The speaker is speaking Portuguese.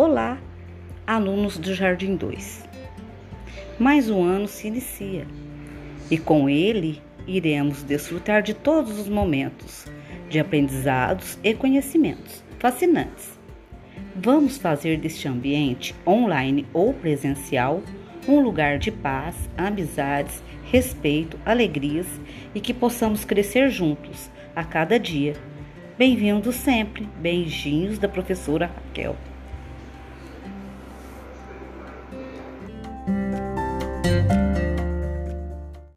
Olá, alunos do Jardim 2. Mais um ano se inicia e com ele iremos desfrutar de todos os momentos de aprendizados e conhecimentos fascinantes. Vamos fazer deste ambiente, online ou presencial, um lugar de paz, amizades, respeito, alegrias e que possamos crescer juntos a cada dia. Bem-vindos sempre. Beijinhos da professora Raquel.